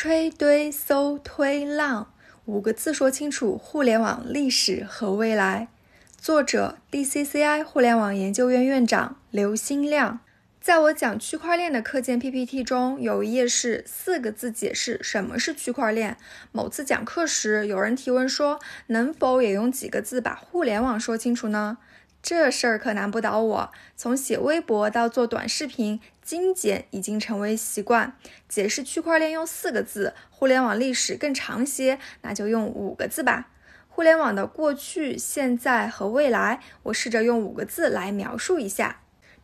吹堆搜推浪，五个字说清楚互联网历史和未来。作者：DCCI 互联网研究院院长刘新亮。在我讲区块链的课件 PPT 中，有一页是四个字解释什么是区块链。某次讲课时，有人提问说：“能否也用几个字把互联网说清楚呢？”这事儿可难不倒我。从写微博到做短视频，精简已经成为习惯。解释区块链用四个字，互联网历史更长些，那就用五个字吧。互联网的过去、现在和未来，我试着用五个字来描述一下。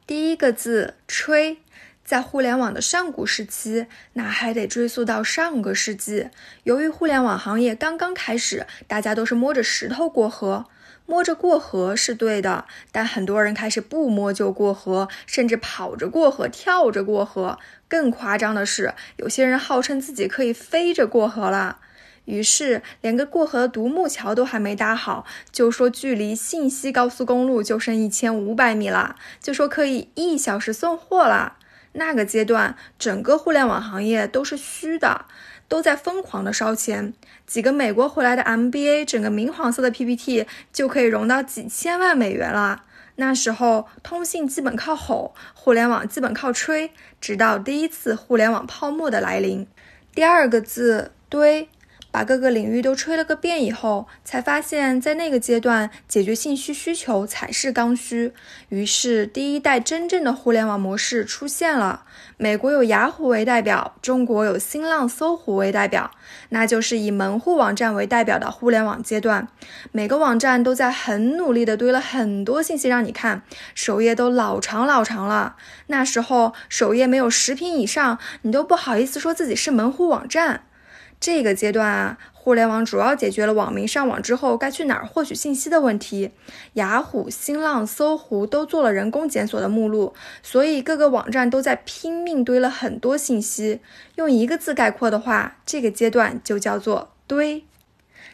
第一个字“吹”，在互联网的上古时期，那还得追溯到上个世纪。由于互联网行业刚刚开始，大家都是摸着石头过河。摸着过河是对的，但很多人开始不摸就过河，甚至跑着过河、跳着过河。更夸张的是，有些人号称自己可以飞着过河了。于是，连个过河的独木桥都还没搭好，就说距离信息高速公路就剩一千五百米了，就说可以一小时送货了。那个阶段，整个互联网行业都是虚的。都在疯狂的烧钱，几个美国回来的 MBA，整个明黄色的 PPT 就可以融到几千万美元了。那时候通信基本靠吼，互联网基本靠吹，直到第一次互联网泡沫的来临。第二个字堆。把各个领域都吹了个遍以后，才发现，在那个阶段解决信息需求才是刚需。于是，第一代真正的互联网模式出现了。美国有雅虎为代表，中国有新浪、搜狐为代表，那就是以门户网站为代表的互联网阶段。每个网站都在很努力地堆了很多信息让你看，首页都老长老长了。那时候，首页没有十屏以上，你都不好意思说自己是门户网站。这个阶段啊，互联网主要解决了网民上网之后该去哪儿获取信息的问题。雅虎、新浪、搜狐都做了人工检索的目录，所以各个网站都在拼命堆了很多信息。用一个字概括的话，这个阶段就叫做堆。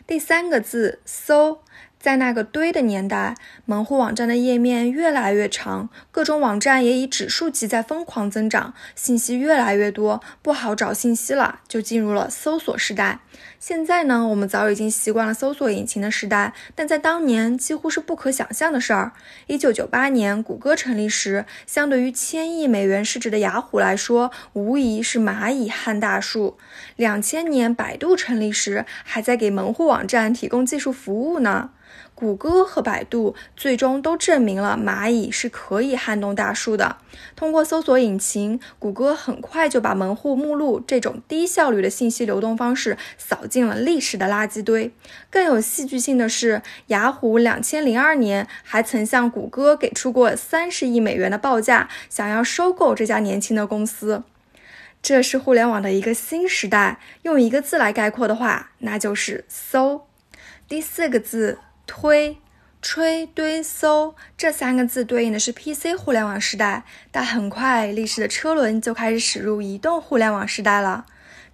第三个字搜。在那个堆的年代，门户网站的页面越来越长，各种网站也以指数级在疯狂增长，信息越来越多，不好找信息了，就进入了搜索时代。现在呢，我们早已经习惯了搜索引擎的时代，但在当年几乎是不可想象的事儿。一九九八年，谷歌成立时，相对于千亿美元市值的雅虎来说，无疑是蚂蚁撼大树。两千年，百度成立时，还在给门户网站提供技术服务呢。谷歌和百度最终都证明了蚂蚁是可以撼动大树的。通过搜索引擎，谷歌很快就把门户目录这种低效率的信息流动方式扫进了历史的垃圾堆。更有戏剧性的是，雅虎两千零二年还曾向谷歌给出过三十亿美元的报价，想要收购这家年轻的公司。这是互联网的一个新时代。用一个字来概括的话，那就是搜。第四个字。推、吹、堆、搜这三个字对应的是 PC 互联网时代，但很快历史的车轮就开始驶入移动互联网时代了。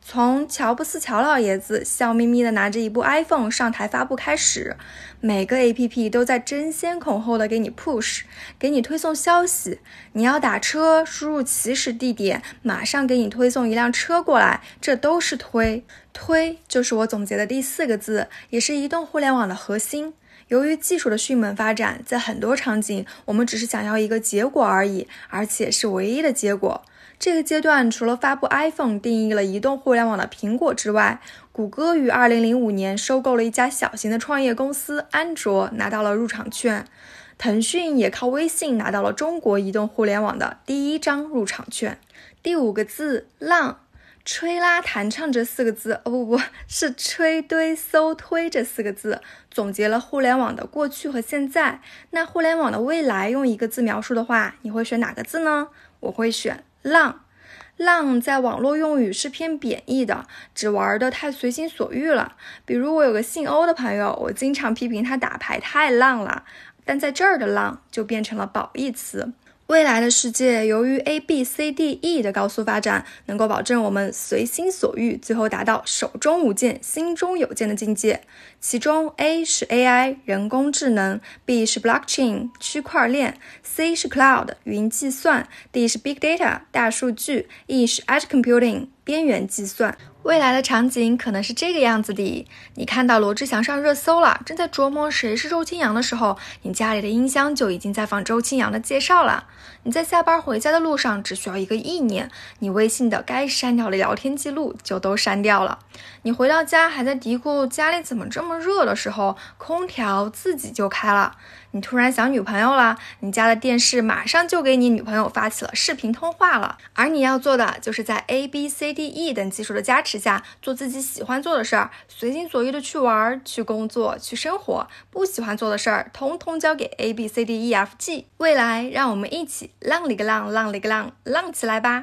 从乔布斯乔老爷子笑眯眯的拿着一部 iPhone 上台发布开始，每个 APP 都在争先恐后的给你 push，给你推送消息。你要打车，输入起始地点，马上给你推送一辆车过来，这都是推。推就是我总结的第四个字，也是移动互联网的核心。由于技术的迅猛发展，在很多场景，我们只是想要一个结果而已，而且是唯一的结果。这个阶段，除了发布 iPhone 定义了移动互联网的苹果之外，谷歌于2005年收购了一家小型的创业公司安卓，拿到了入场券。腾讯也靠微信拿到了中国移动互联网的第一张入场券。第五个字，浪。吹拉弹唱这四个字，哦不不是吹堆搜推这四个字，总结了互联网的过去和现在。那互联网的未来用一个字描述的话，你会选哪个字呢？我会选浪。浪在网络用语是偏贬义的，只玩的太随心所欲了。比如我有个姓欧的朋友，我经常批评他打牌太浪了，但在这儿的浪就变成了褒义词。未来的世界，由于 A B C D E 的高速发展，能够保证我们随心所欲，最后达到手中无剑，心中有剑的境界。其中，A 是 AI 人工智能，B 是 Blockchain 区块链，C 是 Cloud 云计算，D 是 Big Data 大数据，E 是 Edge Computing 边缘计算。未来的场景可能是这个样子的：你看到罗志祥上热搜了，正在琢磨谁是周青阳的时候，你家里的音箱就已经在放周青阳的介绍了。你在下班回家的路上，只需要一个意念，你微信的该删掉的聊天记录就都删掉了。你回到家还在嘀咕家里怎么这么热的时候，空调自己就开了。你突然想女朋友了，你家的电视马上就给你女朋友发起了视频通话了。而你要做的，就是在 A B C D E 等技术的加持下，做自己喜欢做的事儿，随心所欲的去玩、去工作、去生活。不喜欢做的事儿，通通交给 A B C D E F G。未来，让我们一起浪里个浪，浪里个浪，浪起来吧！